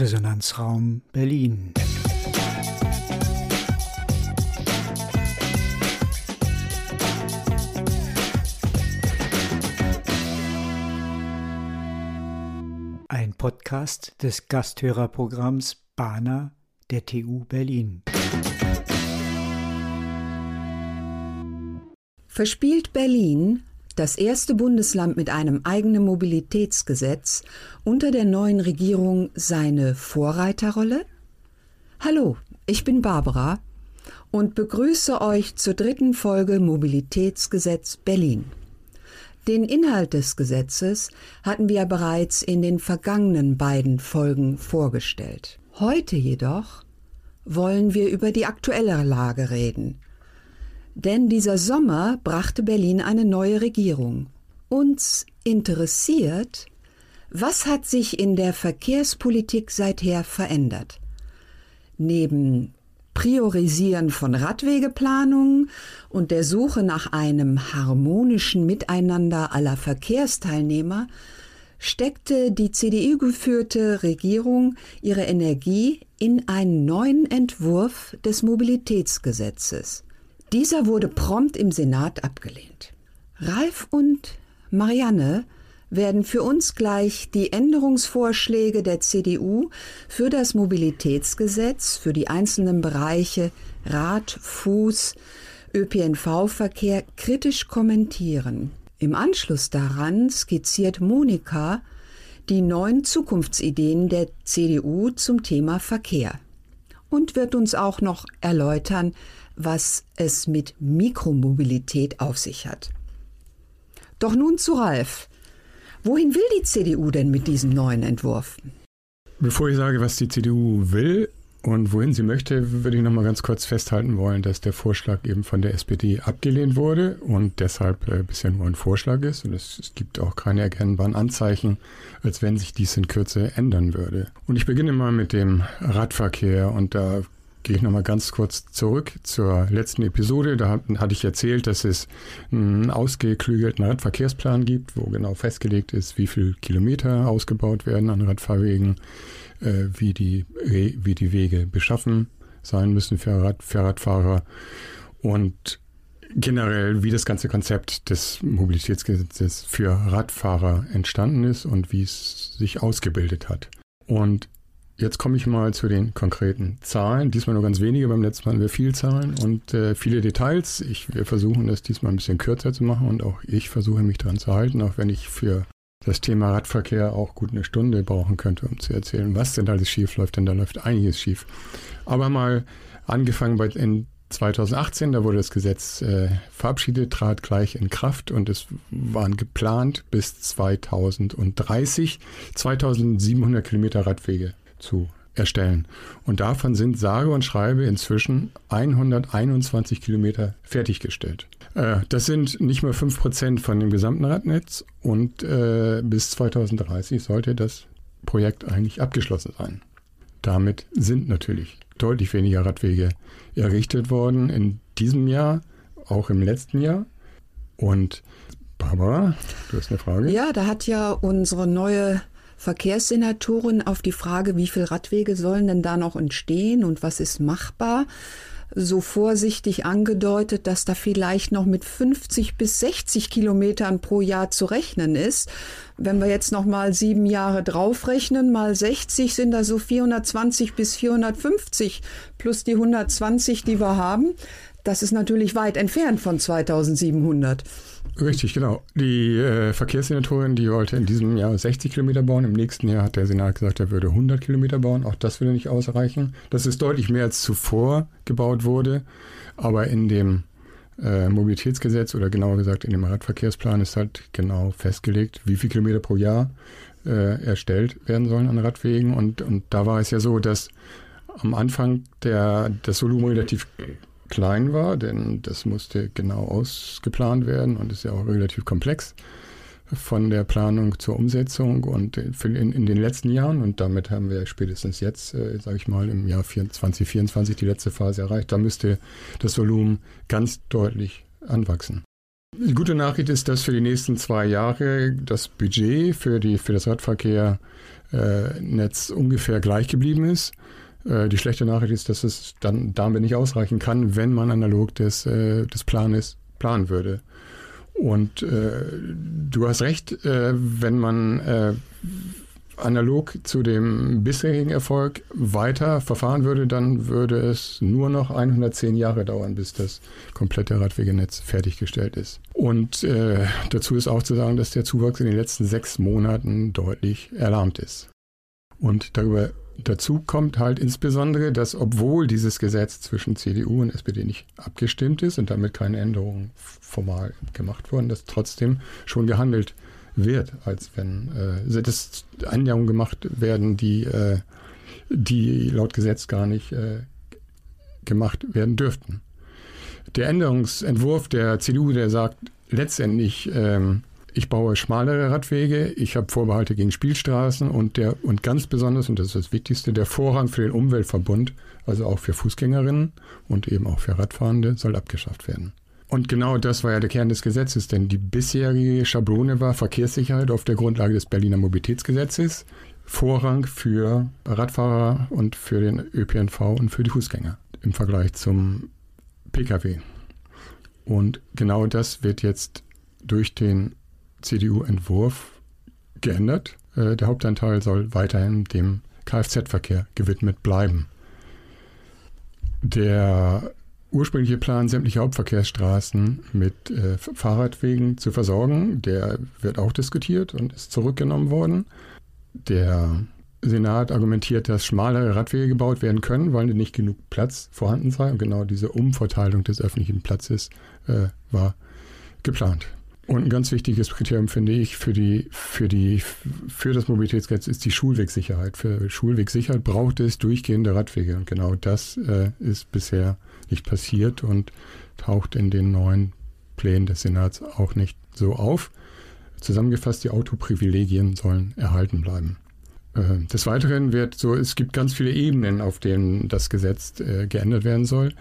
Resonanzraum Berlin. Ein Podcast des Gasthörerprogramms Bana der TU Berlin. Verspielt Berlin das erste Bundesland mit einem eigenen Mobilitätsgesetz, unter der neuen Regierung seine Vorreiterrolle? Hallo, ich bin Barbara und begrüße euch zur dritten Folge Mobilitätsgesetz Berlin. Den Inhalt des Gesetzes hatten wir bereits in den vergangenen beiden Folgen vorgestellt. Heute jedoch wollen wir über die aktuelle Lage reden – denn dieser Sommer brachte Berlin eine neue Regierung. Uns interessiert, was hat sich in der Verkehrspolitik seither verändert? Neben Priorisieren von Radwegeplanungen und der Suche nach einem harmonischen Miteinander aller Verkehrsteilnehmer steckte die CDU-geführte Regierung ihre Energie in einen neuen Entwurf des Mobilitätsgesetzes. Dieser wurde prompt im Senat abgelehnt. Ralf und Marianne werden für uns gleich die Änderungsvorschläge der CDU für das Mobilitätsgesetz für die einzelnen Bereiche Rad, Fuß, ÖPNV-Verkehr kritisch kommentieren. Im Anschluss daran skizziert Monika die neuen Zukunftsideen der CDU zum Thema Verkehr und wird uns auch noch erläutern, was es mit Mikromobilität auf sich hat. Doch nun zu Ralf. Wohin will die CDU denn mit diesem neuen Entwurf? Bevor ich sage, was die CDU will und wohin sie möchte, würde ich noch mal ganz kurz festhalten wollen, dass der Vorschlag eben von der SPD abgelehnt wurde und deshalb äh, bisher nur ein Vorschlag ist. Und es, es gibt auch keine erkennbaren Anzeichen, als wenn sich dies in Kürze ändern würde. Und ich beginne mal mit dem Radverkehr und da gehe ich nochmal ganz kurz zurück zur letzten Episode. Da hatte ich erzählt, dass es einen ausgeklügelten Radverkehrsplan gibt, wo genau festgelegt ist, wie viele Kilometer ausgebaut werden an Radfahrwegen, äh, wie, die, wie die Wege beschaffen sein müssen für, Rad, für Radfahrer und generell, wie das ganze Konzept des Mobilitätsgesetzes für Radfahrer entstanden ist und wie es sich ausgebildet hat. Und Jetzt komme ich mal zu den konkreten Zahlen. Diesmal nur ganz wenige, beim letzten Mal hatten wir viel Zahlen und äh, viele Details. Ich, wir versuchen das diesmal ein bisschen kürzer zu machen und auch ich versuche mich daran zu halten, auch wenn ich für das Thema Radverkehr auch gut eine Stunde brauchen könnte, um zu erzählen, was denn alles schief läuft, denn da läuft einiges schief. Aber mal angefangen bei in 2018, da wurde das Gesetz äh, verabschiedet, trat gleich in Kraft und es waren geplant bis 2030 2700 Kilometer Radwege zu erstellen. Und davon sind sage und schreibe inzwischen 121 Kilometer fertiggestellt. Äh, das sind nicht mehr 5% von dem gesamten Radnetz und äh, bis 2030 sollte das Projekt eigentlich abgeschlossen sein. Damit sind natürlich deutlich weniger Radwege errichtet worden in diesem Jahr, auch im letzten Jahr. Und Barbara, du hast eine Frage? Ja, da hat ja unsere neue Verkehrssenatorin auf die Frage, wie viele Radwege sollen denn da noch entstehen und was ist machbar, so vorsichtig angedeutet, dass da vielleicht noch mit 50 bis 60 Kilometern pro Jahr zu rechnen ist. Wenn wir jetzt noch mal sieben Jahre draufrechnen, mal 60 sind da so 420 bis 450 plus die 120, die wir haben. Das ist natürlich weit entfernt von 2700. Richtig, genau. Die äh, Verkehrssenatorin, die wollte in diesem Jahr 60 Kilometer bauen. Im nächsten Jahr hat der Senat gesagt, er würde 100 Kilometer bauen. Auch das würde nicht ausreichen. Das ist deutlich mehr als zuvor gebaut wurde. Aber in dem äh, Mobilitätsgesetz oder genauer gesagt in dem Radverkehrsplan ist halt genau festgelegt, wie viele Kilometer pro Jahr äh, erstellt werden sollen an Radwegen. Und, und da war es ja so, dass am Anfang der, das Volumen relativ klein war, denn das musste genau ausgeplant werden und ist ja auch relativ komplex von der Planung zur Umsetzung und in, in den letzten Jahren und damit haben wir spätestens jetzt, äh, sage ich mal, im Jahr 2024 die letzte Phase erreicht. Da müsste das Volumen ganz deutlich anwachsen. Die gute Nachricht ist, dass für die nächsten zwei Jahre das Budget für, die, für das Radverkehrnetz äh, ungefähr gleich geblieben ist. Äh, die schlechte Nachricht ist, dass es dann damit nicht ausreichen kann, wenn man analog des, äh, des Planes planen würde. Und äh, du hast recht, äh, wenn man äh, analog zu dem bisherigen Erfolg weiter verfahren würde, dann würde es nur noch 110 Jahre dauern, bis das komplette Radwegenetz fertiggestellt ist. Und äh, dazu ist auch zu sagen, dass der Zuwachs in den letzten sechs Monaten deutlich erlahmt ist. Und darüber dazu kommt halt insbesondere, dass obwohl dieses Gesetz zwischen CDU und SPD nicht abgestimmt ist und damit keine Änderungen formal gemacht wurden, dass trotzdem schon gehandelt wird, als wenn äh, das Änderungen gemacht werden, die, äh, die laut Gesetz gar nicht äh, gemacht werden dürften. Der Änderungsentwurf der CDU, der sagt letztendlich, ähm, ich baue schmalere Radwege, ich habe Vorbehalte gegen Spielstraßen und der und ganz besonders, und das ist das Wichtigste, der Vorrang für den Umweltverbund, also auch für Fußgängerinnen und eben auch für Radfahrende, soll abgeschafft werden. Und genau das war ja der Kern des Gesetzes, denn die bisherige Schablone war Verkehrssicherheit auf der Grundlage des Berliner Mobilitätsgesetzes, Vorrang für Radfahrer und für den ÖPNV und für die Fußgänger im Vergleich zum Pkw. Und genau das wird jetzt durch den CDU-Entwurf geändert. Äh, der Hauptanteil soll weiterhin dem Kfz-Verkehr gewidmet bleiben. Der ursprüngliche Plan, sämtliche Hauptverkehrsstraßen mit äh, Fahrradwegen zu versorgen, der wird auch diskutiert und ist zurückgenommen worden. Der Senat argumentiert, dass schmalere Radwege gebaut werden können, weil nicht genug Platz vorhanden sei. Und genau diese Umverteilung des öffentlichen Platzes äh, war geplant. Und ein ganz wichtiges Kriterium finde ich für die, für die, für das Mobilitätsgesetz ist die Schulwegsicherheit. Für Schulwegsicherheit braucht es durchgehende Radwege. Und genau das äh, ist bisher nicht passiert und taucht in den neuen Plänen des Senats auch nicht so auf. Zusammengefasst, die Autoprivilegien sollen erhalten bleiben. Äh, des Weiteren wird so, es gibt ganz viele Ebenen, auf denen das Gesetz äh, geändert werden soll.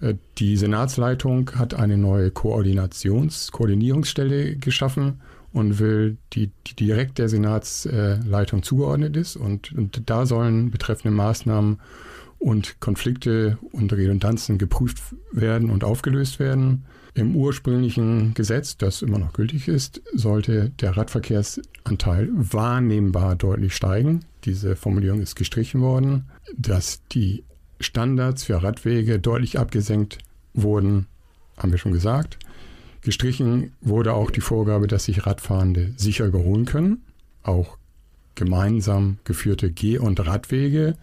Äh, die Senatsleitung hat eine neue Koordinations-, Koordinierungsstelle geschaffen und will, die, die direkt der Senatsleitung zugeordnet ist. Und, und da sollen betreffende Maßnahmen und Konflikte und Redundanzen geprüft werden und aufgelöst werden. Im ursprünglichen Gesetz, das immer noch gültig ist, sollte der Radverkehrsanteil wahrnehmbar deutlich steigen. Diese Formulierung ist gestrichen worden, dass die Standards für Radwege deutlich abgesenkt wurden, haben wir schon gesagt. Gestrichen wurde auch die Vorgabe, dass sich Radfahrende sicher überholen können. Auch gemeinsam geführte Geh- und Radwege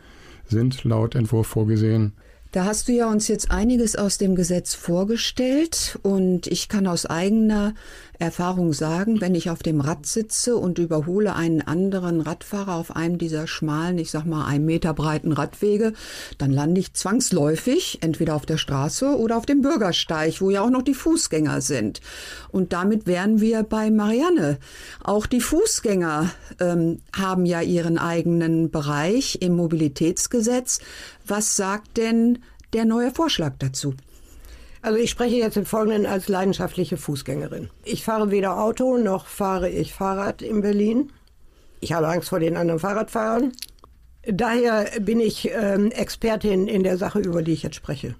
sind laut Entwurf vorgesehen. Da hast du ja uns jetzt einiges aus dem Gesetz vorgestellt und ich kann aus eigener Erfahrung sagen, wenn ich auf dem Rad sitze und überhole einen anderen Radfahrer auf einem dieser schmalen, ich sag mal, einen Meter breiten Radwege, dann lande ich zwangsläufig entweder auf der Straße oder auf dem Bürgersteig, wo ja auch noch die Fußgänger sind. Und damit wären wir bei Marianne. Auch die Fußgänger ähm, haben ja ihren eigenen Bereich im Mobilitätsgesetz. Was sagt denn der neue Vorschlag dazu? Also ich spreche jetzt im Folgenden als leidenschaftliche Fußgängerin. Ich fahre weder Auto noch fahre ich Fahrrad in Berlin. Ich habe Angst vor den anderen Fahrradfahrern. Daher bin ich ähm, Expertin in der Sache, über die ich jetzt spreche.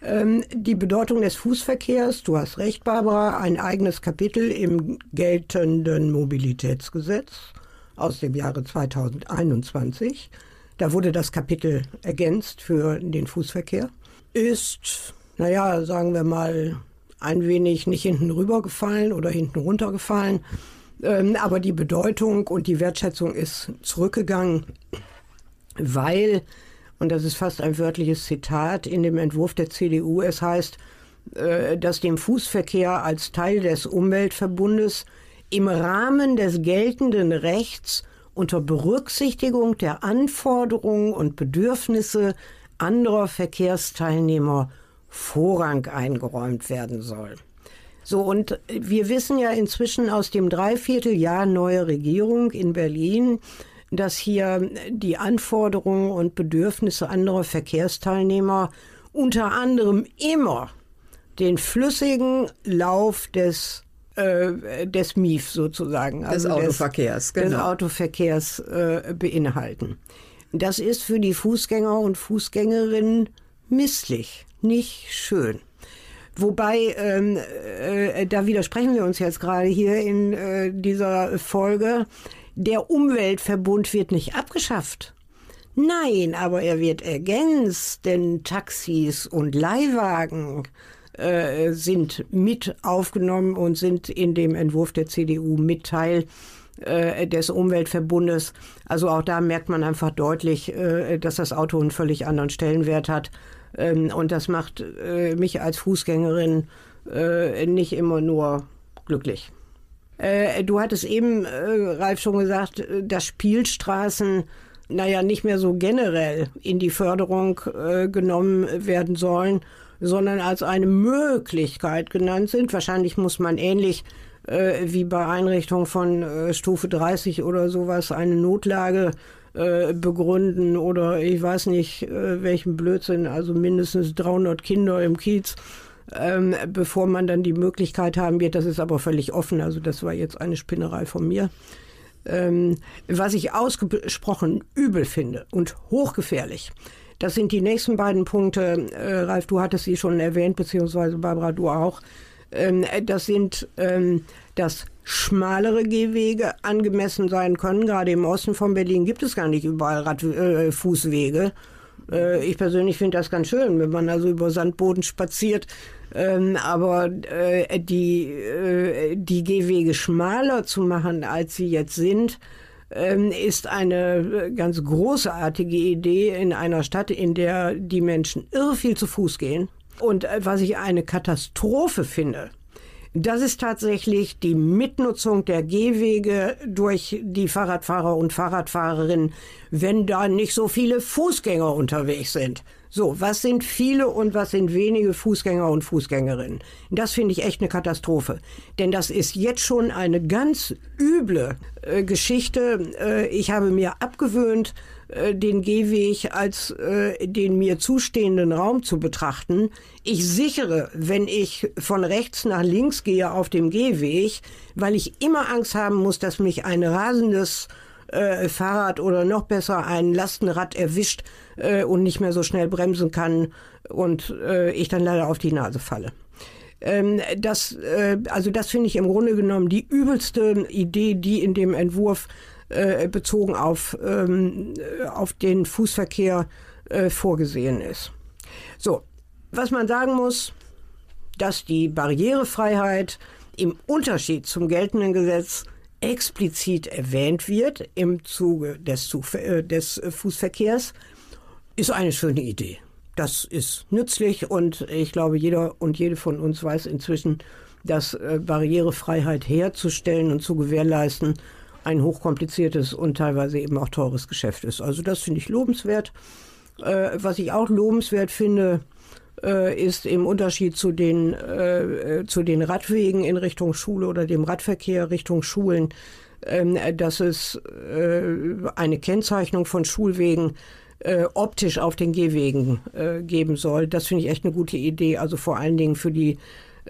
Ähm, die Bedeutung des Fußverkehrs, du hast recht, Barbara, ein eigenes Kapitel im geltenden Mobilitätsgesetz aus dem Jahre 2021 da wurde das Kapitel ergänzt für den Fußverkehr. Ist, naja, sagen wir mal, ein wenig nicht hinten rübergefallen oder hinten runtergefallen. Ähm, aber die Bedeutung und die Wertschätzung ist zurückgegangen, weil, und das ist fast ein wörtliches Zitat in dem Entwurf der CDU, es heißt, äh, dass dem Fußverkehr als Teil des Umweltverbundes im Rahmen des geltenden Rechts unter Berücksichtigung der Anforderungen und Bedürfnisse anderer Verkehrsteilnehmer Vorrang eingeräumt werden soll. So, und wir wissen ja inzwischen aus dem Dreivierteljahr neue Regierung in Berlin, dass hier die Anforderungen und Bedürfnisse anderer Verkehrsteilnehmer unter anderem immer den flüssigen Lauf des äh, des MIF sozusagen. Des also Autoverkehrs, des, genau. Des Autoverkehrs äh, beinhalten. Das ist für die Fußgänger und Fußgängerinnen misslich, nicht schön. Wobei, ähm, äh, da widersprechen wir uns jetzt gerade hier in äh, dieser Folge, der Umweltverbund wird nicht abgeschafft. Nein, aber er wird ergänzt, denn Taxis und Leihwagen äh, sind mit aufgenommen und sind in dem Entwurf der CDU mit Teil äh, des Umweltverbundes. Also auch da merkt man einfach deutlich, äh, dass das Auto einen völlig anderen Stellenwert hat. Ähm, und das macht mich als Fußgängerin nicht immer nur glücklich. Du hattest eben, Ralf, schon gesagt, dass Spielstraßen naja nicht mehr so generell in die Förderung genommen werden sollen, sondern als eine Möglichkeit genannt sind. Wahrscheinlich muss man ähnlich äh, wie bei Einrichtung von äh, Stufe 30 oder sowas eine Notlage äh, begründen oder ich weiß nicht äh, welchen Blödsinn, also mindestens 300 Kinder im Kiez. Ähm, bevor man dann die Möglichkeit haben wird, das ist aber völlig offen, also das war jetzt eine Spinnerei von mir. Ähm, was ich ausgesprochen übel finde und hochgefährlich, das sind die nächsten beiden Punkte. Äh, Ralf, du hattest sie schon erwähnt, beziehungsweise Barbara, du auch. Ähm, das sind, ähm, dass schmalere Gehwege angemessen sein können. Gerade im Osten von Berlin gibt es gar nicht überall Rad äh, Fußwege. Äh, ich persönlich finde das ganz schön, wenn man also über Sandboden spaziert. Ähm, aber äh, die, äh, die Gehwege schmaler zu machen, als sie jetzt sind, ist eine ganz großartige Idee in einer Stadt, in der die Menschen irre viel zu Fuß gehen. Und äh, was ich eine Katastrophe finde, das ist tatsächlich die Mitnutzung der Gehwege durch die Fahrradfahrer und Fahrradfahrerinnen, wenn da nicht so viele Fußgänger unterwegs sind. So, was sind viele und was sind wenige Fußgänger und Fußgängerinnen? Das finde ich echt eine Katastrophe. Denn das ist jetzt schon eine ganz üble äh, Geschichte. Äh, ich habe mir abgewöhnt, äh, den Gehweg als äh, den mir zustehenden Raum zu betrachten. Ich sichere, wenn ich von rechts nach links gehe auf dem Gehweg, weil ich immer Angst haben muss, dass mich ein rasendes äh, Fahrrad oder noch besser ein Lastenrad erwischt äh, und nicht mehr so schnell bremsen kann und äh, ich dann leider auf die Nase falle. Ähm, das, äh, also das finde ich im Grunde genommen die übelste Idee, die in dem Entwurf äh, bezogen auf, ähm, auf den Fußverkehr äh, vorgesehen ist. So, was man sagen muss, dass die Barrierefreiheit im Unterschied zum geltenden Gesetz explizit erwähnt wird im Zuge des, äh, des Fußverkehrs, ist eine schöne Idee. Das ist nützlich und ich glaube, jeder und jede von uns weiß inzwischen, dass äh, Barrierefreiheit herzustellen und zu gewährleisten ein hochkompliziertes und teilweise eben auch teures Geschäft ist. Also das finde ich lobenswert. Äh, was ich auch lobenswert finde, äh, ist im Unterschied zu den, äh, zu den Radwegen in Richtung Schule oder dem Radverkehr Richtung Schulen, ähm, dass es äh, eine Kennzeichnung von Schulwegen äh, optisch auf den Gehwegen äh, geben soll. Das finde ich echt eine gute Idee. Also vor allen Dingen für die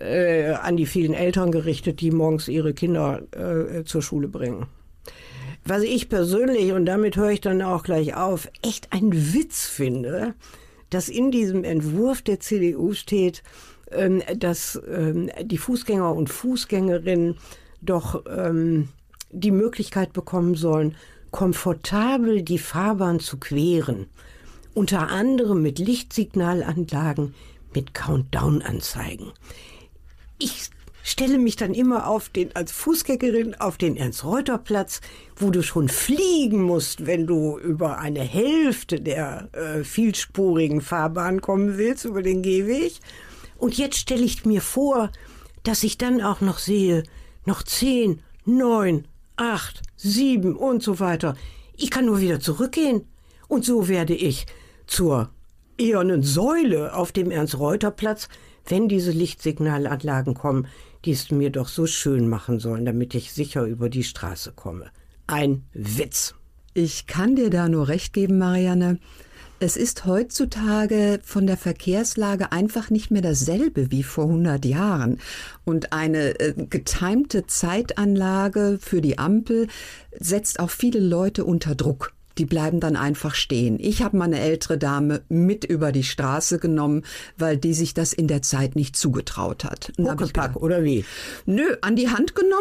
an die vielen Eltern gerichtet, die morgens ihre Kinder äh, zur Schule bringen. Was ich persönlich, und damit höre ich dann auch gleich auf, echt einen Witz finde, dass in diesem Entwurf der CDU steht, ähm, dass ähm, die Fußgänger und Fußgängerinnen doch ähm, die Möglichkeit bekommen sollen, komfortabel die Fahrbahn zu queren. Unter anderem mit Lichtsignalanlagen, mit Countdown-Anzeigen. Ich stelle mich dann immer auf den, als Fußgängerin auf den Ernst-Reuter-Platz, wo du schon fliegen musst, wenn du über eine Hälfte der äh, vielspurigen Fahrbahn kommen willst, über den Gehweg. Und jetzt stelle ich mir vor, dass ich dann auch noch sehe, noch zehn, neun, acht, sieben und so weiter. Ich kann nur wieder zurückgehen. Und so werde ich zur ehernen Säule auf dem Ernst-Reuter-Platz, wenn diese Lichtsignalanlagen kommen die es mir doch so schön machen sollen, damit ich sicher über die Straße komme. Ein Witz. Ich kann dir da nur recht geben, Marianne. Es ist heutzutage von der Verkehrslage einfach nicht mehr dasselbe wie vor 100 Jahren. Und eine äh, getimte Zeitanlage für die Ampel setzt auch viele Leute unter Druck. Die bleiben dann einfach stehen. Ich habe meine ältere Dame mit über die Straße genommen, weil die sich das in der Zeit nicht zugetraut hat. Huckepack, oder wie? Nö, an die Hand genommen,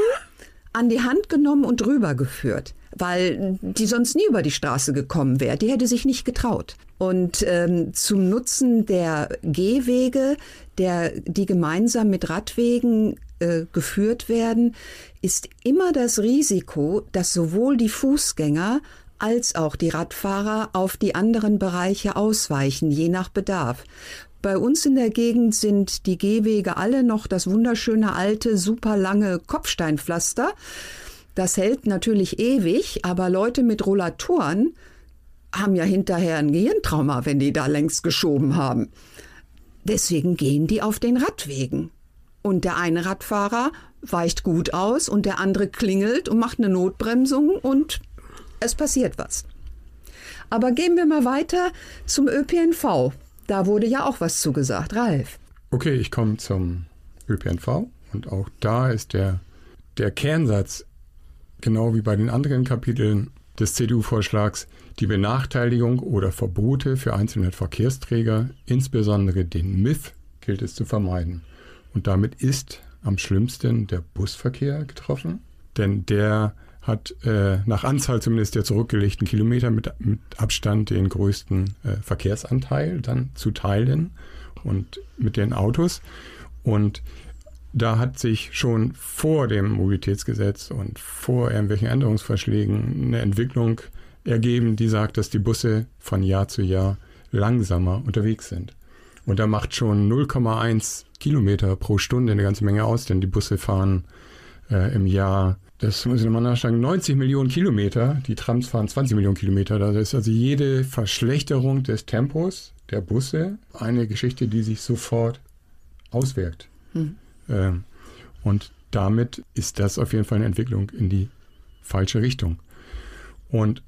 an die Hand genommen und rübergeführt weil die sonst nie über die Straße gekommen wäre. Die hätte sich nicht getraut. Und ähm, zum Nutzen der Gehwege, der, die gemeinsam mit Radwegen äh, geführt werden, ist immer das Risiko, dass sowohl die Fußgänger als auch die Radfahrer auf die anderen Bereiche ausweichen, je nach Bedarf. Bei uns in der Gegend sind die Gehwege alle noch das wunderschöne alte, super lange Kopfsteinpflaster. Das hält natürlich ewig, aber Leute mit Rollatoren haben ja hinterher ein Gehirntrauma, wenn die da längst geschoben haben. Deswegen gehen die auf den Radwegen. Und der eine Radfahrer weicht gut aus und der andere klingelt und macht eine Notbremsung und es passiert was. Aber gehen wir mal weiter zum ÖPNV. Da wurde ja auch was zugesagt. Ralf. Okay, ich komme zum ÖPNV und auch da ist der, der Kernsatz genau wie bei den anderen Kapiteln des CDU-Vorschlags, die Benachteiligung oder Verbote für einzelne Verkehrsträger, insbesondere den MIF, gilt es zu vermeiden. Und damit ist am schlimmsten der Busverkehr getroffen, denn der hat äh, nach Anzahl zumindest der zurückgelegten Kilometer mit, mit Abstand den größten äh, Verkehrsanteil dann zu teilen und mit den Autos. Und da hat sich schon vor dem Mobilitätsgesetz und vor irgendwelchen Änderungsvorschlägen eine Entwicklung ergeben, die sagt, dass die Busse von Jahr zu Jahr langsamer unterwegs sind. Und da macht schon 0,1 Kilometer pro Stunde eine ganze Menge aus, denn die Busse fahren äh, im Jahr, das muss ich nochmal nachschlagen, 90 Millionen Kilometer, die Trams fahren 20 Millionen Kilometer. Das ist also jede Verschlechterung des Tempos der Busse eine Geschichte, die sich sofort auswirkt. Hm. Ähm, und damit ist das auf jeden Fall eine Entwicklung in die falsche Richtung. Und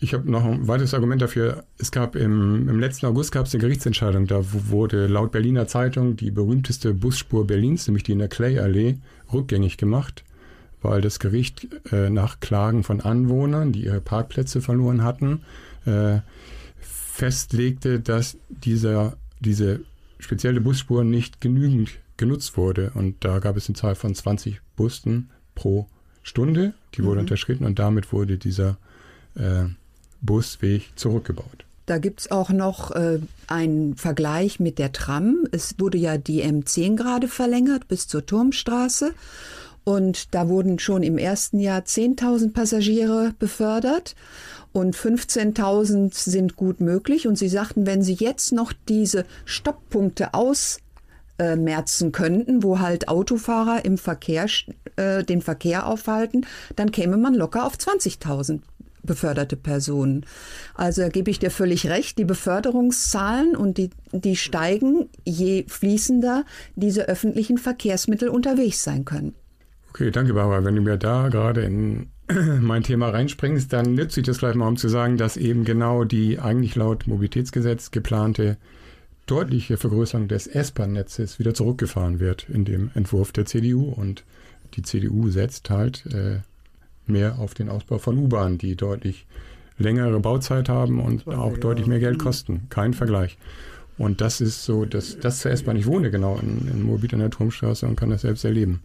ich habe noch ein weiteres Argument dafür. Es gab im, im letzten August gab es eine Gerichtsentscheidung. Da wurde laut Berliner Zeitung die berühmteste Busspur Berlins, nämlich die in der Clay-Allee, rückgängig gemacht, weil das Gericht äh, nach Klagen von Anwohnern, die ihre Parkplätze verloren hatten, äh, festlegte, dass dieser, diese spezielle Busspur nicht genügend genutzt wurde. Und da gab es eine Zahl von 20 Bussen pro Stunde, die wurde mhm. unterschritten und damit wurde dieser äh, Busweg zurückgebaut. Da gibt es auch noch äh, einen Vergleich mit der Tram. Es wurde ja die M10 gerade verlängert bis zur Turmstraße. Und da wurden schon im ersten Jahr 10.000 Passagiere befördert und 15.000 sind gut möglich. Und Sie sagten, wenn Sie jetzt noch diese Stopppunkte aus äh, könnten, wo halt Autofahrer im Verkehr äh, den Verkehr aufhalten, dann käme man locker auf 20.000 beförderte Personen. Also da gebe ich dir völlig recht, die Beförderungszahlen und die, die steigen, je fließender diese öffentlichen Verkehrsmittel unterwegs sein können. Okay, danke Barbara. Wenn du mir da gerade in mein Thema reinspringst, dann nütze ich das gleich mal, um zu sagen, dass eben genau die eigentlich laut Mobilitätsgesetz geplante deutliche Vergrößerung des S-Bahn-Netzes wieder zurückgefahren wird in dem Entwurf der CDU. Und die CDU setzt halt äh, mehr auf den Ausbau von U-Bahnen, die deutlich längere Bauzeit haben und auch deutlich mehr Geld kosten. Kein Vergleich. Und das ist so, dass das zur S-Bahn. Ich wohne genau in, in Moabit an der Turmstraße und kann das selbst erleben.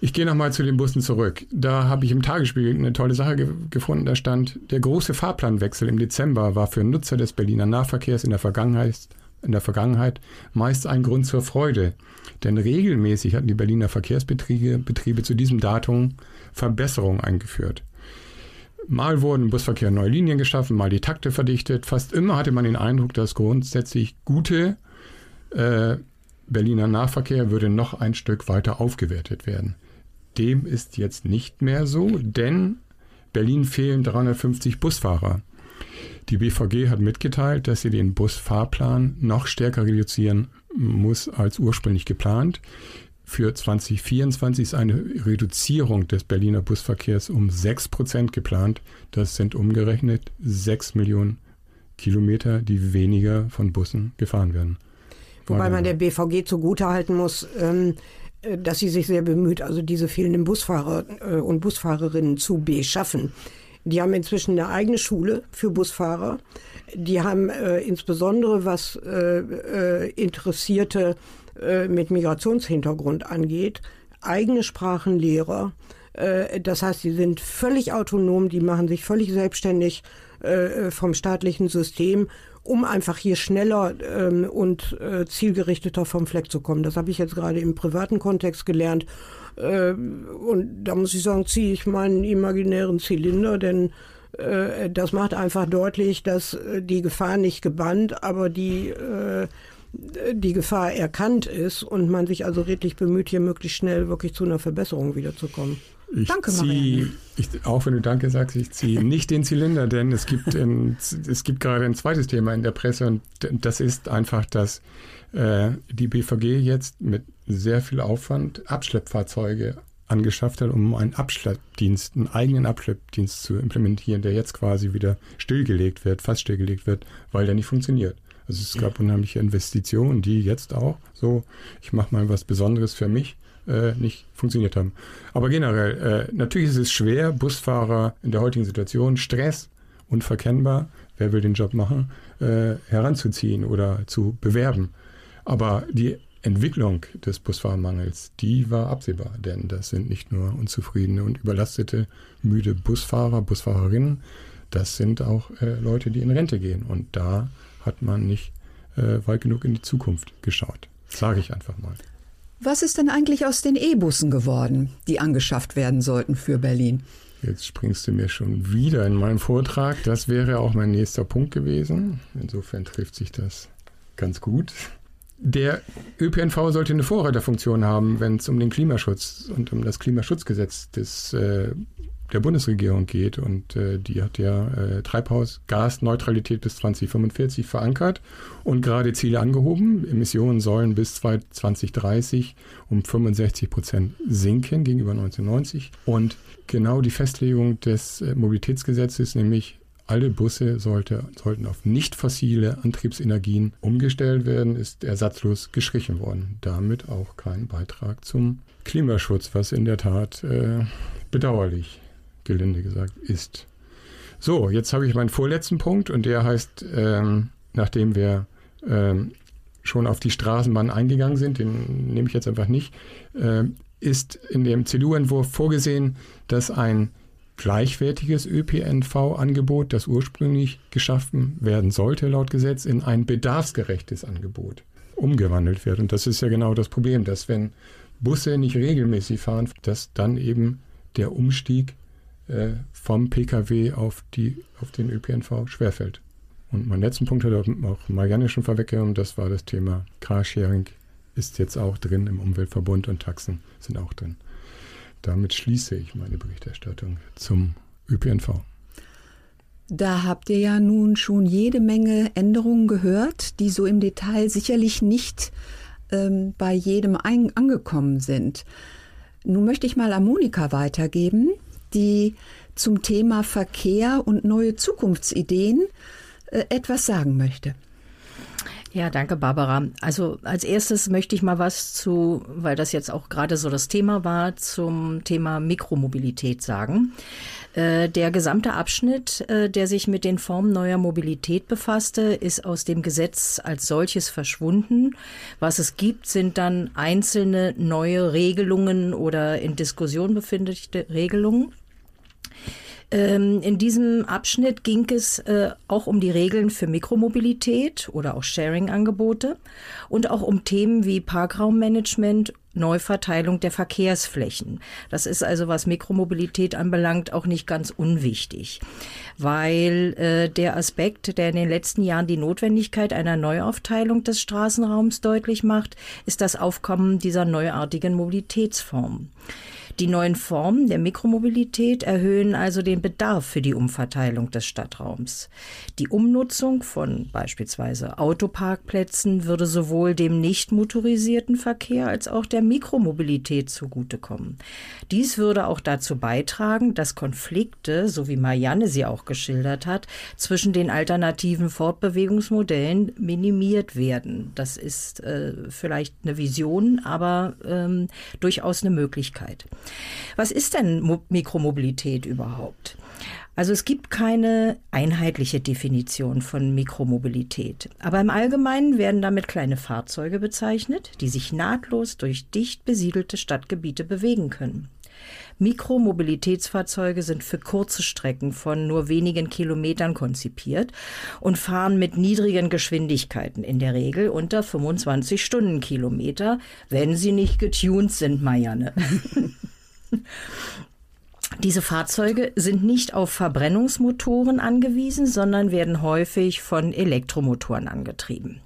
Ich gehe nochmal zu den Bussen zurück. Da habe ich im Tagesspiegel eine tolle Sache ge gefunden. Da stand, der große Fahrplanwechsel im Dezember war für Nutzer des Berliner Nahverkehrs in der Vergangenheit in der Vergangenheit meist ein Grund zur Freude, denn regelmäßig hatten die Berliner Verkehrsbetriebe Betriebe zu diesem Datum Verbesserungen eingeführt. Mal wurden im Busverkehr neue Linien geschaffen, mal die Takte verdichtet. Fast immer hatte man den Eindruck, dass grundsätzlich gute äh, Berliner Nahverkehr würde noch ein Stück weiter aufgewertet werden. Dem ist jetzt nicht mehr so, denn Berlin fehlen 350 Busfahrer. Die BVG hat mitgeteilt, dass sie den Busfahrplan noch stärker reduzieren muss als ursprünglich geplant. Für 2024 ist eine Reduzierung des Berliner Busverkehrs um 6 Prozent geplant. Das sind umgerechnet 6 Millionen Kilometer, die weniger von Bussen gefahren werden. Wobei man der BVG zugutehalten muss, ähm, äh, dass sie sich sehr bemüht, also diese fehlenden Busfahrer äh, und Busfahrerinnen zu beschaffen. Die haben inzwischen eine eigene Schule für Busfahrer. Die haben äh, insbesondere, was äh, äh, Interessierte äh, mit Migrationshintergrund angeht, eigene Sprachenlehrer. Äh, das heißt, sie sind völlig autonom, die machen sich völlig selbstständig äh, vom staatlichen System um einfach hier schneller ähm, und äh, zielgerichteter vom Fleck zu kommen. Das habe ich jetzt gerade im privaten Kontext gelernt. Äh, und da muss ich sagen, ziehe ich meinen imaginären Zylinder, denn äh, das macht einfach deutlich, dass äh, die Gefahr nicht gebannt, aber die äh, die Gefahr erkannt ist und man sich also redlich bemüht, hier möglichst schnell wirklich zu einer Verbesserung wiederzukommen. Ich danke, zieh, ich, Auch wenn du Danke sagst, ich ziehe nicht den Zylinder, denn es gibt, ein, es gibt gerade ein zweites Thema in der Presse und das ist einfach, dass die BVG jetzt mit sehr viel Aufwand Abschleppfahrzeuge angeschafft hat, um einen Abschleppdienst, einen eigenen Abschleppdienst zu implementieren, der jetzt quasi wieder stillgelegt wird, fast stillgelegt wird, weil der nicht funktioniert. Also es gab unheimliche Investitionen, die jetzt auch so, ich mache mal was Besonderes für mich, äh, nicht funktioniert haben. Aber generell, äh, natürlich ist es schwer, Busfahrer in der heutigen Situation, Stress, unverkennbar, wer will den Job machen, äh, heranzuziehen oder zu bewerben. Aber die Entwicklung des Busfahrermangels, die war absehbar, denn das sind nicht nur unzufriedene und überlastete, müde Busfahrer, Busfahrerinnen, das sind auch äh, Leute, die in Rente gehen. Und da hat man nicht äh, weit genug in die Zukunft geschaut. Sage ich einfach mal. Was ist denn eigentlich aus den E-Bussen geworden, die angeschafft werden sollten für Berlin? Jetzt springst du mir schon wieder in meinen Vortrag. Das wäre auch mein nächster Punkt gewesen. Insofern trifft sich das ganz gut. Der ÖPNV sollte eine Vorreiterfunktion haben, wenn es um den Klimaschutz und um das Klimaschutzgesetz des äh, der Bundesregierung geht. Und äh, die hat ja äh, Treibhausgasneutralität bis 2045 verankert und gerade Ziele angehoben. Emissionen sollen bis 2030 um 65 Prozent sinken gegenüber 1990. Und genau die Festlegung des äh, Mobilitätsgesetzes, nämlich alle Busse sollte, sollten auf nicht fossile Antriebsenergien umgestellt werden, ist ersatzlos gestrichen worden. Damit auch kein Beitrag zum Klimaschutz, was in der Tat äh, bedauerlich gelinde gesagt, ist. So, jetzt habe ich meinen vorletzten Punkt und der heißt, ähm, nachdem wir ähm, schon auf die Straßenbahn eingegangen sind, den nehme ich jetzt einfach nicht, äh, ist in dem CDU-Entwurf vorgesehen, dass ein gleichwertiges ÖPNV-Angebot, das ursprünglich geschaffen werden sollte laut Gesetz, in ein bedarfsgerechtes Angebot umgewandelt wird. Und das ist ja genau das Problem, dass wenn Busse nicht regelmäßig fahren, dass dann eben der Umstieg äh, vom Pkw auf, die, auf den ÖPNV schwerfällt. Und mein letzten Punkt hat auch Marianne schon vorweggenommen, das war das Thema Carsharing ist jetzt auch drin im Umweltverbund und Taxen sind auch drin. Damit schließe ich meine Berichterstattung zum ÖPNV. Da habt ihr ja nun schon jede Menge Änderungen gehört, die so im Detail sicherlich nicht ähm, bei jedem ein angekommen sind. Nun möchte ich mal an Monika weitergeben die zum Thema Verkehr und neue Zukunftsideen äh, etwas sagen möchte. Ja, danke, Barbara. Also als erstes möchte ich mal was zu, weil das jetzt auch gerade so das Thema war, zum Thema Mikromobilität sagen. Äh, der gesamte Abschnitt, äh, der sich mit den Formen neuer Mobilität befasste, ist aus dem Gesetz als solches verschwunden. Was es gibt, sind dann einzelne neue Regelungen oder in Diskussion befindliche Regelungen. Ähm, in diesem Abschnitt ging es äh, auch um die Regeln für Mikromobilität oder auch Sharing-Angebote und auch um Themen wie Parkraummanagement, Neuverteilung der Verkehrsflächen. Das ist also, was Mikromobilität anbelangt, auch nicht ganz unwichtig, weil äh, der Aspekt, der in den letzten Jahren die Notwendigkeit einer Neuaufteilung des Straßenraums deutlich macht, ist das Aufkommen dieser neuartigen Mobilitätsform. Die neuen Formen der Mikromobilität erhöhen also den Bedarf für die Umverteilung des Stadtraums. Die Umnutzung von beispielsweise Autoparkplätzen würde sowohl dem nicht motorisierten Verkehr als auch der Mikromobilität zugutekommen. Dies würde auch dazu beitragen, dass Konflikte, so wie Marianne sie auch geschildert hat, zwischen den alternativen Fortbewegungsmodellen minimiert werden. Das ist äh, vielleicht eine Vision, aber ähm, durchaus eine Möglichkeit. Was ist denn Mo Mikromobilität überhaupt? Also es gibt keine einheitliche Definition von Mikromobilität. Aber im Allgemeinen werden damit kleine Fahrzeuge bezeichnet, die sich nahtlos durch dicht besiedelte Stadtgebiete bewegen können. Mikromobilitätsfahrzeuge sind für kurze Strecken von nur wenigen Kilometern konzipiert und fahren mit niedrigen Geschwindigkeiten, in der Regel unter 25 Stundenkilometer, wenn sie nicht getuned sind, Marianne. Diese Fahrzeuge sind nicht auf Verbrennungsmotoren angewiesen, sondern werden häufig von Elektromotoren angetrieben.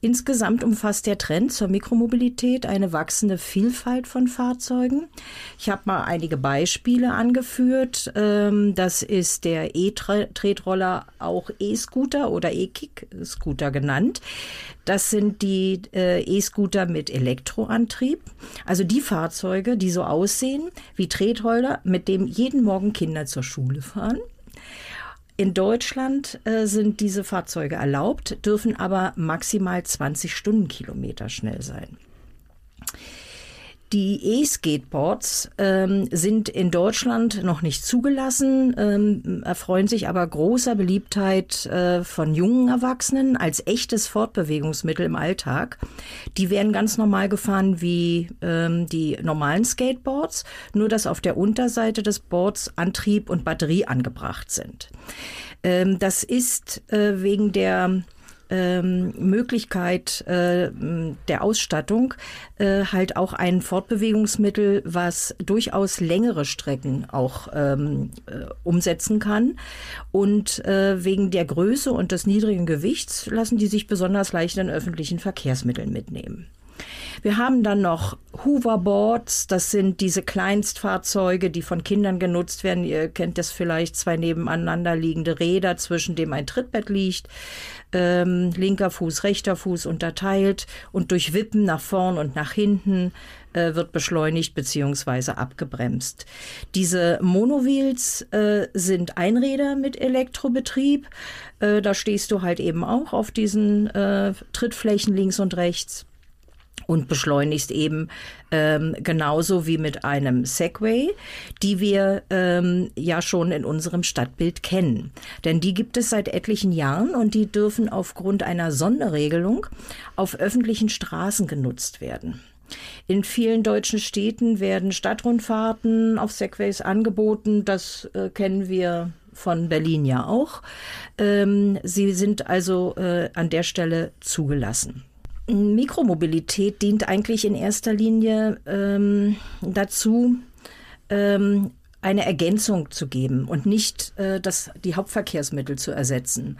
Insgesamt umfasst der Trend zur Mikromobilität eine wachsende Vielfalt von Fahrzeugen. Ich habe mal einige Beispiele angeführt. Ähm, das ist der E-Tretroller, auch E-Scooter oder E-Kick-Scooter genannt. Das sind die äh, E-Scooter mit Elektroantrieb. Also die Fahrzeuge, die so aussehen wie Tretroller, mit dem jeden Morgen Kinder zur Schule fahren. In Deutschland äh, sind diese Fahrzeuge erlaubt, dürfen aber maximal 20 Stundenkilometer schnell sein. Die E-Skateboards ähm, sind in Deutschland noch nicht zugelassen, ähm, erfreuen sich aber großer Beliebtheit äh, von jungen Erwachsenen als echtes Fortbewegungsmittel im Alltag. Die werden ganz normal gefahren wie ähm, die normalen Skateboards, nur dass auf der Unterseite des Boards Antrieb und Batterie angebracht sind. Ähm, das ist äh, wegen der ähm, Möglichkeit äh, der Ausstattung äh, halt auch ein Fortbewegungsmittel, was durchaus längere Strecken auch ähm, äh, umsetzen kann. Und äh, wegen der Größe und des niedrigen Gewichts lassen die sich besonders leicht in öffentlichen Verkehrsmitteln mitnehmen. Wir haben dann noch Hooverboards, das sind diese Kleinstfahrzeuge, die von Kindern genutzt werden. Ihr kennt das vielleicht, zwei nebeneinander liegende Räder, zwischen dem ein Trittbett liegt, ähm, linker Fuß, rechter Fuß unterteilt und durch Wippen nach vorn und nach hinten äh, wird beschleunigt bzw. abgebremst. Diese Monowheels äh, sind Einräder mit Elektrobetrieb. Äh, da stehst du halt eben auch auf diesen äh, Trittflächen links und rechts und beschleunigst eben ähm, genauso wie mit einem Segway, die wir ähm, ja schon in unserem Stadtbild kennen. Denn die gibt es seit etlichen Jahren und die dürfen aufgrund einer Sonderregelung auf öffentlichen Straßen genutzt werden. In vielen deutschen Städten werden Stadtrundfahrten auf Segways angeboten. Das äh, kennen wir von Berlin ja auch. Ähm, sie sind also äh, an der Stelle zugelassen. Mikromobilität dient eigentlich in erster Linie ähm, dazu, ähm, eine Ergänzung zu geben und nicht äh, das, die Hauptverkehrsmittel zu ersetzen.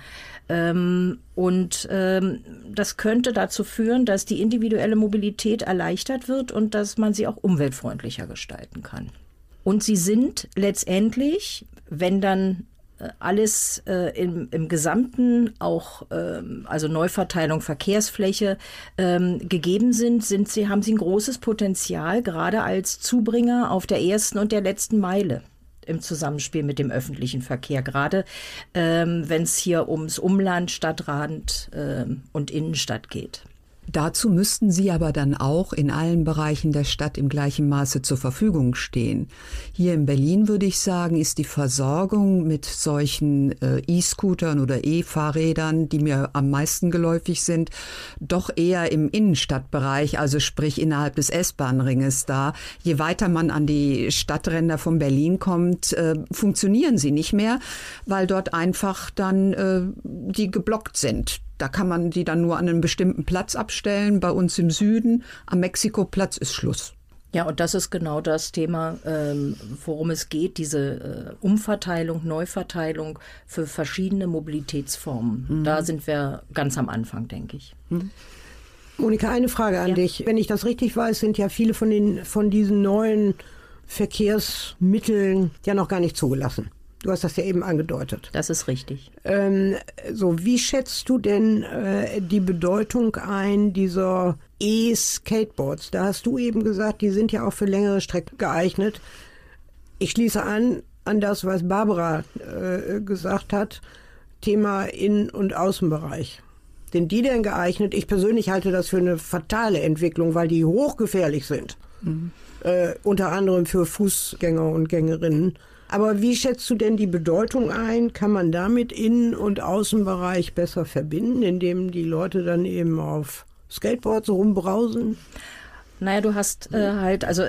Ähm, und ähm, das könnte dazu führen, dass die individuelle Mobilität erleichtert wird und dass man sie auch umweltfreundlicher gestalten kann. Und sie sind letztendlich, wenn dann alles äh, im, im Gesamten, auch ähm, also Neuverteilung Verkehrsfläche ähm, gegeben sind, sind sie, haben sie ein großes Potenzial, gerade als Zubringer auf der ersten und der letzten Meile im Zusammenspiel mit dem öffentlichen Verkehr, gerade ähm, wenn es hier ums Umland, Stadtrand ähm, und Innenstadt geht. Dazu müssten sie aber dann auch in allen Bereichen der Stadt im gleichen Maße zur Verfügung stehen. Hier in Berlin würde ich sagen, ist die Versorgung mit solchen äh, E-Scootern oder E-Fahrrädern, die mir am meisten geläufig sind, doch eher im Innenstadtbereich, also sprich innerhalb des S-Bahn-Ringes da. Je weiter man an die Stadtränder von Berlin kommt, äh, funktionieren sie nicht mehr, weil dort einfach dann äh, die geblockt sind. Da kann man die dann nur an einem bestimmten Platz abstellen. Bei uns im Süden, am Mexikoplatz, ist Schluss. Ja, und das ist genau das Thema, ähm, worum es geht, diese äh, Umverteilung, Neuverteilung für verschiedene Mobilitätsformen. Mhm. Da sind wir ganz am Anfang, denke ich. Mhm. Monika, eine Frage an ja. dich. Wenn ich das richtig weiß, sind ja viele von, den, von diesen neuen Verkehrsmitteln ja noch gar nicht zugelassen. Du hast das ja eben angedeutet. Das ist richtig. Ähm, so, wie schätzt du denn äh, die Bedeutung ein dieser E-Skateboards? Da hast du eben gesagt, die sind ja auch für längere Strecken geeignet. Ich schließe an an das, was Barbara äh, gesagt hat, Thema Innen- und Außenbereich. Sind die denn geeignet? Ich persönlich halte das für eine fatale Entwicklung, weil die hochgefährlich sind. Mhm. Äh, unter anderem für Fußgänger und Gängerinnen. Aber wie schätzt du denn die Bedeutung ein? Kann man damit Innen- und Außenbereich besser verbinden, indem die Leute dann eben auf Skateboards rumbrausen? Naja, du hast äh, halt, also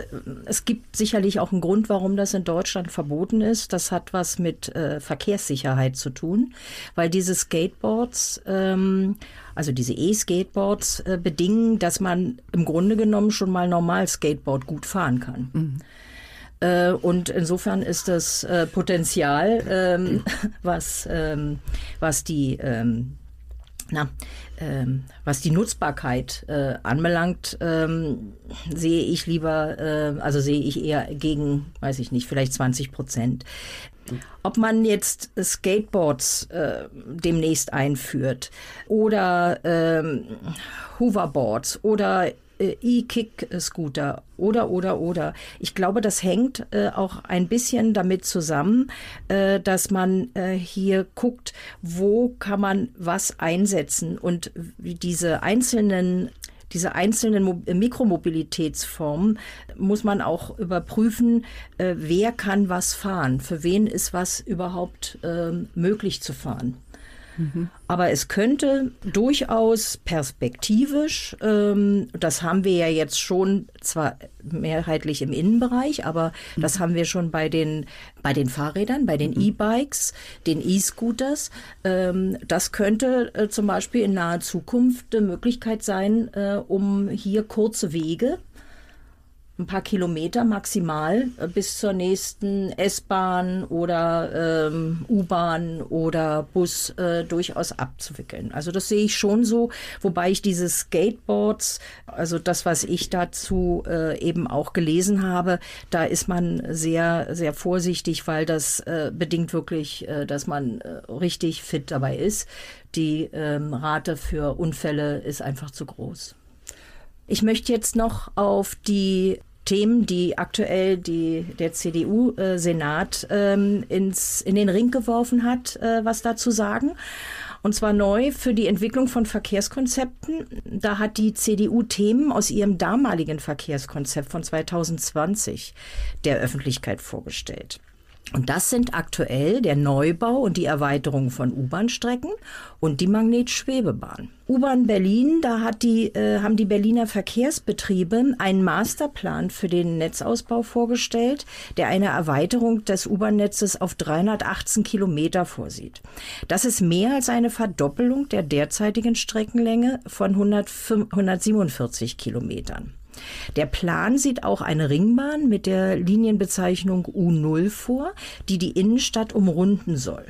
es gibt sicherlich auch einen Grund, warum das in Deutschland verboten ist. Das hat was mit äh, Verkehrssicherheit zu tun, weil diese Skateboards, ähm, also diese E-Skateboards, äh, bedingen, dass man im Grunde genommen schon mal normal Skateboard gut fahren kann. Mhm. Äh, und insofern ist das äh, Potenzial, ähm, was, ähm, was die ähm, na, ähm, was die Nutzbarkeit äh, anbelangt, ähm, sehe ich lieber, äh, also sehe ich eher gegen, weiß ich nicht, vielleicht 20 Prozent. Ob man jetzt Skateboards äh, demnächst einführt oder ähm, Hoverboards oder E-Kick-Scooter oder, oder, oder. Ich glaube, das hängt äh, auch ein bisschen damit zusammen, äh, dass man äh, hier guckt, wo kann man was einsetzen und diese einzelnen diese einzelnen Mikromobilitätsformen muss man auch überprüfen, äh, wer kann was fahren, für wen ist was überhaupt äh, möglich zu fahren. Aber es könnte durchaus perspektivisch, ähm, das haben wir ja jetzt schon zwar mehrheitlich im Innenbereich, aber mhm. das haben wir schon bei den, bei den Fahrrädern, bei den mhm. E-Bikes, den E-Scooters. Ähm, das könnte äh, zum Beispiel in naher Zukunft eine Möglichkeit sein, äh, um hier kurze Wege ein paar Kilometer maximal äh, bis zur nächsten S-Bahn oder ähm, U-Bahn oder Bus äh, durchaus abzuwickeln. Also das sehe ich schon so, wobei ich diese Skateboards, also das, was ich dazu äh, eben auch gelesen habe, da ist man sehr, sehr vorsichtig, weil das äh, bedingt wirklich, äh, dass man äh, richtig fit dabei ist. Die ähm, Rate für Unfälle ist einfach zu groß. Ich möchte jetzt noch auf die Themen, die aktuell die, der CDU-Senat ähm, ins, in den Ring geworfen hat, äh, was dazu sagen. Und zwar neu für die Entwicklung von Verkehrskonzepten. Da hat die CDU Themen aus ihrem damaligen Verkehrskonzept von 2020 der Öffentlichkeit vorgestellt. Und das sind aktuell der Neubau und die Erweiterung von U-Bahn-Strecken und die Magnetschwebebahn. U-Bahn Berlin, da hat die, äh, haben die Berliner Verkehrsbetriebe einen Masterplan für den Netzausbau vorgestellt, der eine Erweiterung des U-Bahn-Netzes auf 318 Kilometer vorsieht. Das ist mehr als eine Verdoppelung der derzeitigen Streckenlänge von 147 Kilometern. Der Plan sieht auch eine Ringbahn mit der Linienbezeichnung U0 vor, die die Innenstadt umrunden soll.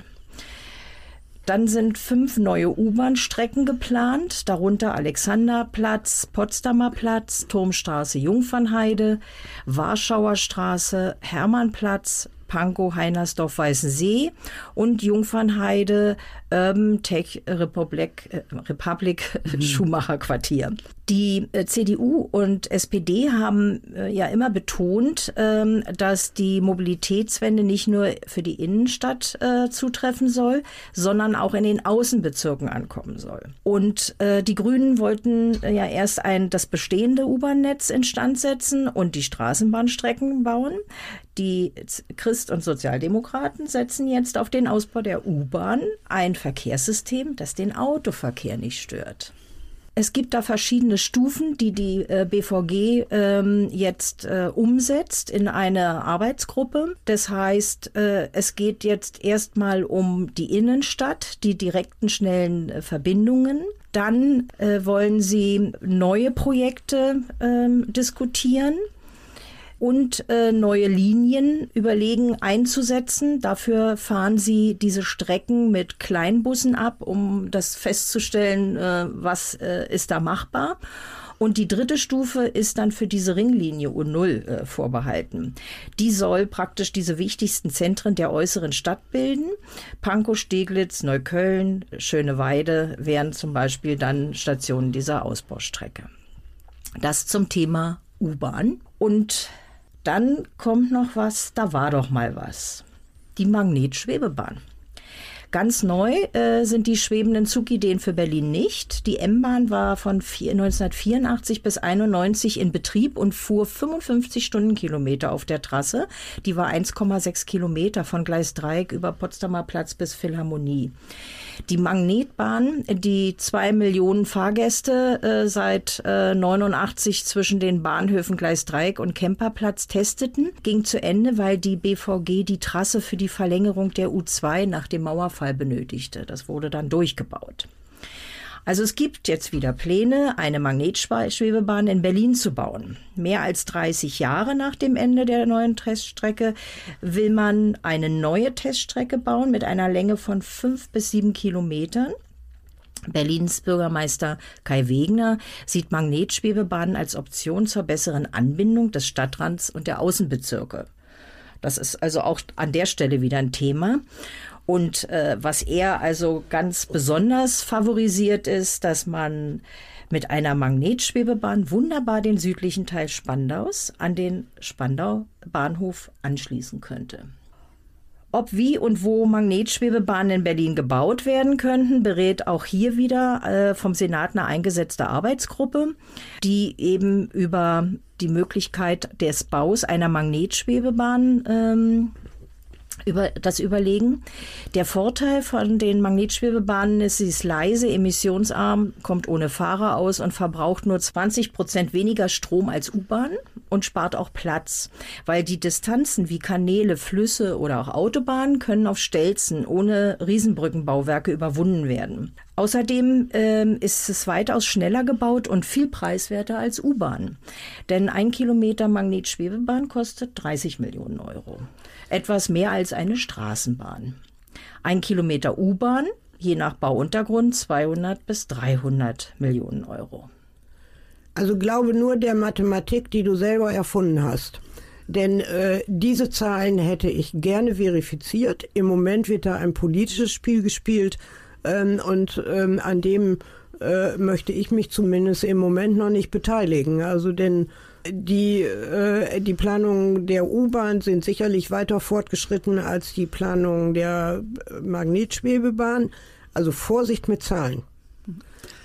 Dann sind fünf neue U-Bahn-Strecken geplant, darunter Alexanderplatz, Potsdamer Platz, Turmstraße Jungfernheide, Warschauer Straße, Hermannplatz, Pankow, Heinersdorf, Weißensee und Jungfernheide, Urban Tech Republic, äh, Republic mhm. Schumacher Quartier. Die äh, CDU und SPD haben äh, ja immer betont, ähm, dass die Mobilitätswende nicht nur für die Innenstadt äh, zutreffen soll, sondern auch in den Außenbezirken ankommen soll. Und die Grünen wollten ja erst ein das bestehende U-Bahn-Netz instand setzen und die Straßenbahnstrecken bauen. Die Christ- und Sozialdemokraten setzen jetzt auf den Ausbau der U-Bahn, ein Verkehrssystem, das den Autoverkehr nicht stört. Es gibt da verschiedene Stufen, die die äh, BVG ähm, jetzt äh, umsetzt in eine Arbeitsgruppe. Das heißt, äh, es geht jetzt erstmal um die Innenstadt, die direkten schnellen äh, Verbindungen. Dann äh, wollen sie neue Projekte ähm, diskutieren und äh, neue Linien überlegen einzusetzen. Dafür fahren sie diese Strecken mit Kleinbussen ab, um das festzustellen, äh, was äh, ist da machbar. Und die dritte Stufe ist dann für diese Ringlinie U0 äh, vorbehalten. Die soll praktisch diese wichtigsten Zentren der äußeren Stadt bilden. Pankow, Steglitz, Neukölln, Schöneweide wären zum Beispiel dann Stationen dieser Ausbaustrecke. Das zum Thema U-Bahn. Und dann kommt noch was, da war doch mal was. Die Magnetschwebebahn. Ganz neu äh, sind die schwebenden Zugideen für Berlin nicht. Die M-Bahn war von vier, 1984 bis 91 in Betrieb und fuhr 55 Stundenkilometer auf der Trasse. Die war 1,6 Kilometer von Gleis Dreieck über Potsdamer Platz bis Philharmonie. Die Magnetbahn, die zwei Millionen Fahrgäste äh, seit äh, 89 zwischen den Bahnhöfen Gleis Dreieck und Kemperplatz testeten, ging zu Ende, weil die BVG die Trasse für die Verlängerung der U2 nach dem Mauerfall benötigte. Das wurde dann durchgebaut. Also es gibt jetzt wieder Pläne, eine Magnetschwebebahn in Berlin zu bauen. Mehr als 30 Jahre nach dem Ende der neuen Teststrecke will man eine neue Teststrecke bauen mit einer Länge von fünf bis sieben Kilometern. Berlins Bürgermeister Kai Wegner sieht Magnetschwebebahnen als Option zur besseren Anbindung des Stadtrands und der Außenbezirke. Das ist also auch an der Stelle wieder ein Thema. Und äh, was er also ganz besonders favorisiert ist, dass man mit einer Magnetschwebebahn wunderbar den südlichen Teil Spandaus an den Spandau Bahnhof anschließen könnte. Ob wie und wo Magnetschwebebahnen in Berlin gebaut werden könnten, berät auch hier wieder äh, vom Senat eine eingesetzte Arbeitsgruppe, die eben über die Möglichkeit des Baus einer Magnetschwebebahn ähm, über das überlegen. Der Vorteil von den Magnetschwebebahnen ist, sie ist leise, emissionsarm, kommt ohne Fahrer aus und verbraucht nur 20 Prozent weniger Strom als U-Bahn und spart auch Platz, weil die Distanzen wie Kanäle, Flüsse oder auch Autobahnen können auf Stelzen ohne Riesenbrückenbauwerke überwunden werden. Außerdem ähm, ist es weitaus schneller gebaut und viel preiswerter als U-Bahn. Denn ein Kilometer Magnetschwebebahn kostet 30 Millionen Euro etwas mehr als eine Straßenbahn. Ein Kilometer U-Bahn, je nach Bauuntergrund 200 bis 300 Millionen Euro. Also glaube nur der Mathematik, die du selber erfunden hast. Denn äh, diese Zahlen hätte ich gerne verifiziert. Im Moment wird da ein politisches Spiel gespielt ähm, und ähm, an dem äh, möchte ich mich zumindest im Moment noch nicht beteiligen. Also denn die, äh, die Planungen der U-Bahn sind sicherlich weiter fortgeschritten als die Planungen der Magnetschwebebahn. Also Vorsicht mit Zahlen.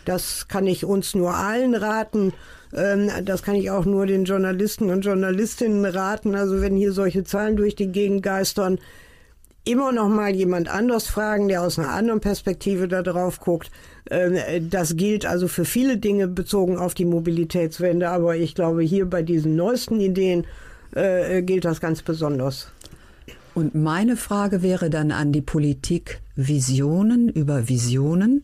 Das kann ich uns nur allen raten. Ähm, das kann ich auch nur den Journalisten und Journalistinnen raten. Also wenn hier solche Zahlen durch die Gegend geistern, immer noch mal jemand anders fragen, der aus einer anderen Perspektive da drauf guckt. Ähm, das gilt also für viele Dinge bezogen auf die Mobilitätswende, aber ich glaube, hier bei diesen neuesten Ideen äh, gilt das ganz besonders. Und meine Frage wäre dann an die Politik Visionen über Visionen.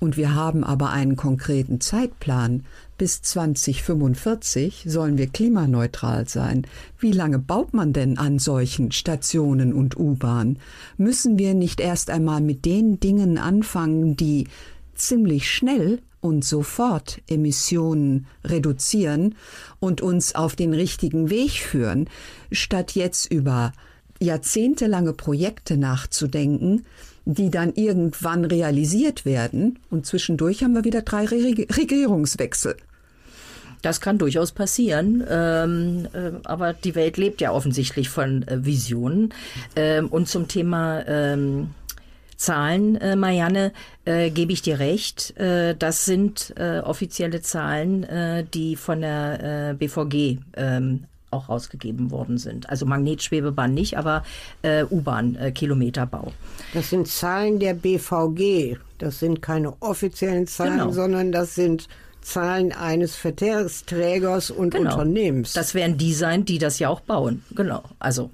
Und wir haben aber einen konkreten Zeitplan. Bis 2045 sollen wir klimaneutral sein. Wie lange baut man denn an solchen Stationen und U-Bahn? Müssen wir nicht erst einmal mit den Dingen anfangen, die ziemlich schnell und sofort Emissionen reduzieren und uns auf den richtigen Weg führen, statt jetzt über jahrzehntelange Projekte nachzudenken, die dann irgendwann realisiert werden. Und zwischendurch haben wir wieder drei Regierungswechsel. Das kann durchaus passieren, ähm, äh, aber die Welt lebt ja offensichtlich von äh, Visionen. Ähm, und zum Thema ähm, Zahlen, äh, Marianne, äh, gebe ich dir recht. Äh, das sind äh, offizielle Zahlen, äh, die von der äh, BVG ähm, auch rausgegeben worden sind. Also Magnetschwebebahn nicht, aber äh, U-Bahn, äh, Kilometerbau. Das sind Zahlen der BVG. Das sind keine offiziellen Zahlen, genau. sondern das sind Zahlen eines Verkehrsträgers und genau. Unternehmens. Das werden die sein, die das ja auch bauen. Genau. Also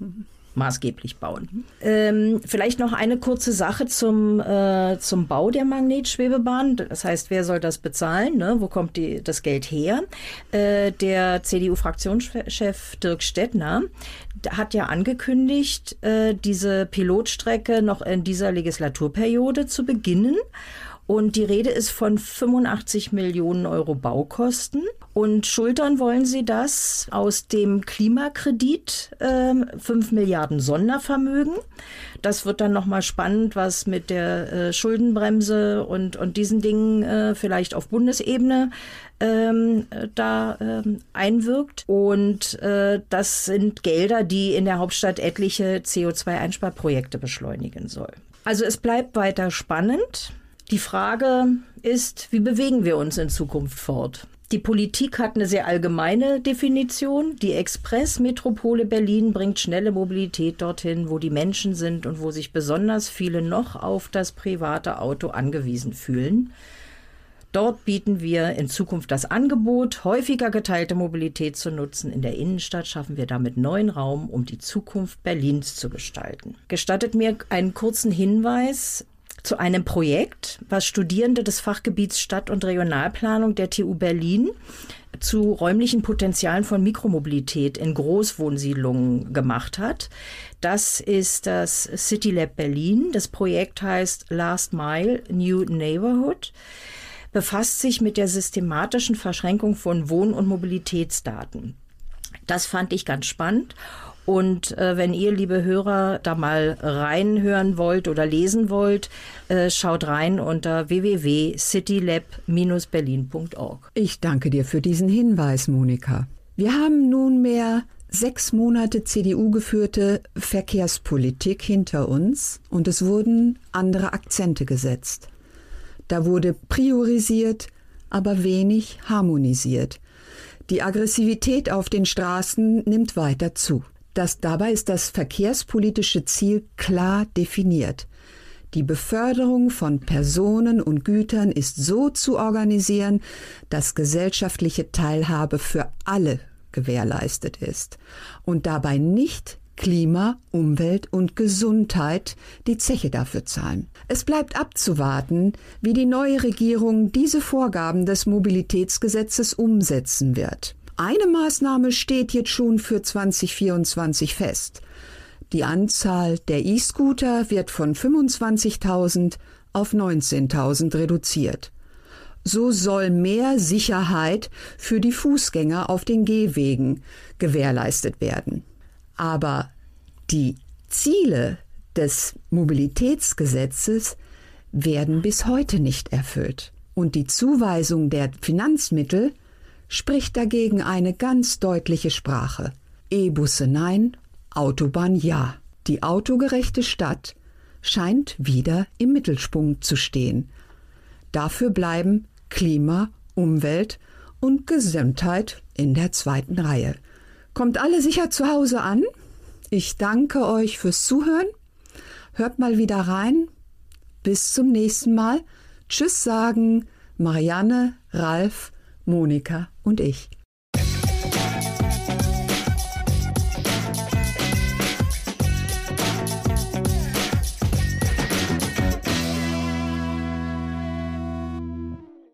maßgeblich bauen. Ähm, vielleicht noch eine kurze Sache zum, äh, zum Bau der Magnetschwebebahn. Das heißt, wer soll das bezahlen? Ne? Wo kommt die, das Geld her? Äh, der CDU-Fraktionschef Dirk Stettner hat ja angekündigt, äh, diese Pilotstrecke noch in dieser Legislaturperiode zu beginnen. Und die Rede ist von 85 Millionen Euro Baukosten. Und schultern wollen sie das aus dem Klimakredit, äh, 5 Milliarden Sondervermögen. Das wird dann nochmal spannend, was mit der äh, Schuldenbremse und, und diesen Dingen äh, vielleicht auf Bundesebene ähm, da ähm, einwirkt. Und äh, das sind Gelder, die in der Hauptstadt etliche CO2-Einsparprojekte beschleunigen soll. Also es bleibt weiter spannend. Die Frage ist, wie bewegen wir uns in Zukunft fort? Die Politik hat eine sehr allgemeine Definition. Die Express-Metropole Berlin bringt schnelle Mobilität dorthin, wo die Menschen sind und wo sich besonders viele noch auf das private Auto angewiesen fühlen. Dort bieten wir in Zukunft das Angebot, häufiger geteilte Mobilität zu nutzen. In der Innenstadt schaffen wir damit neuen Raum, um die Zukunft Berlins zu gestalten. Gestattet mir einen kurzen Hinweis zu einem Projekt, was Studierende des Fachgebiets Stadt- und Regionalplanung der TU Berlin zu räumlichen Potenzialen von Mikromobilität in Großwohnsiedlungen gemacht hat. Das ist das City Lab Berlin. Das Projekt heißt Last Mile New Neighborhood befasst sich mit der systematischen Verschränkung von Wohn- und Mobilitätsdaten. Das fand ich ganz spannend und äh, wenn ihr, liebe Hörer, da mal reinhören wollt oder lesen wollt, äh, schaut rein unter www.citylab-berlin.org. Ich danke dir für diesen Hinweis, Monika. Wir haben nunmehr sechs Monate CDU-geführte Verkehrspolitik hinter uns und es wurden andere Akzente gesetzt. Da wurde priorisiert, aber wenig harmonisiert. Die Aggressivität auf den Straßen nimmt weiter zu. Das, dabei ist das verkehrspolitische Ziel klar definiert. Die Beförderung von Personen und Gütern ist so zu organisieren, dass gesellschaftliche Teilhabe für alle gewährleistet ist und dabei nicht Klima, Umwelt und Gesundheit die Zeche dafür zahlen. Es bleibt abzuwarten, wie die neue Regierung diese Vorgaben des Mobilitätsgesetzes umsetzen wird. Eine Maßnahme steht jetzt schon für 2024 fest. Die Anzahl der E-Scooter wird von 25.000 auf 19.000 reduziert. So soll mehr Sicherheit für die Fußgänger auf den Gehwegen gewährleistet werden. Aber die Ziele des Mobilitätsgesetzes werden bis heute nicht erfüllt. Und die Zuweisung der Finanzmittel spricht dagegen eine ganz deutliche Sprache. E-Busse nein, Autobahn ja. Die autogerechte Stadt scheint wieder im Mittelpunkt zu stehen. Dafür bleiben Klima, Umwelt und Gesundheit in der zweiten Reihe. Kommt alle sicher zu Hause an? Ich danke euch fürs Zuhören. Hört mal wieder rein. Bis zum nächsten Mal. Tschüss sagen Marianne, Ralf, Monika und ich.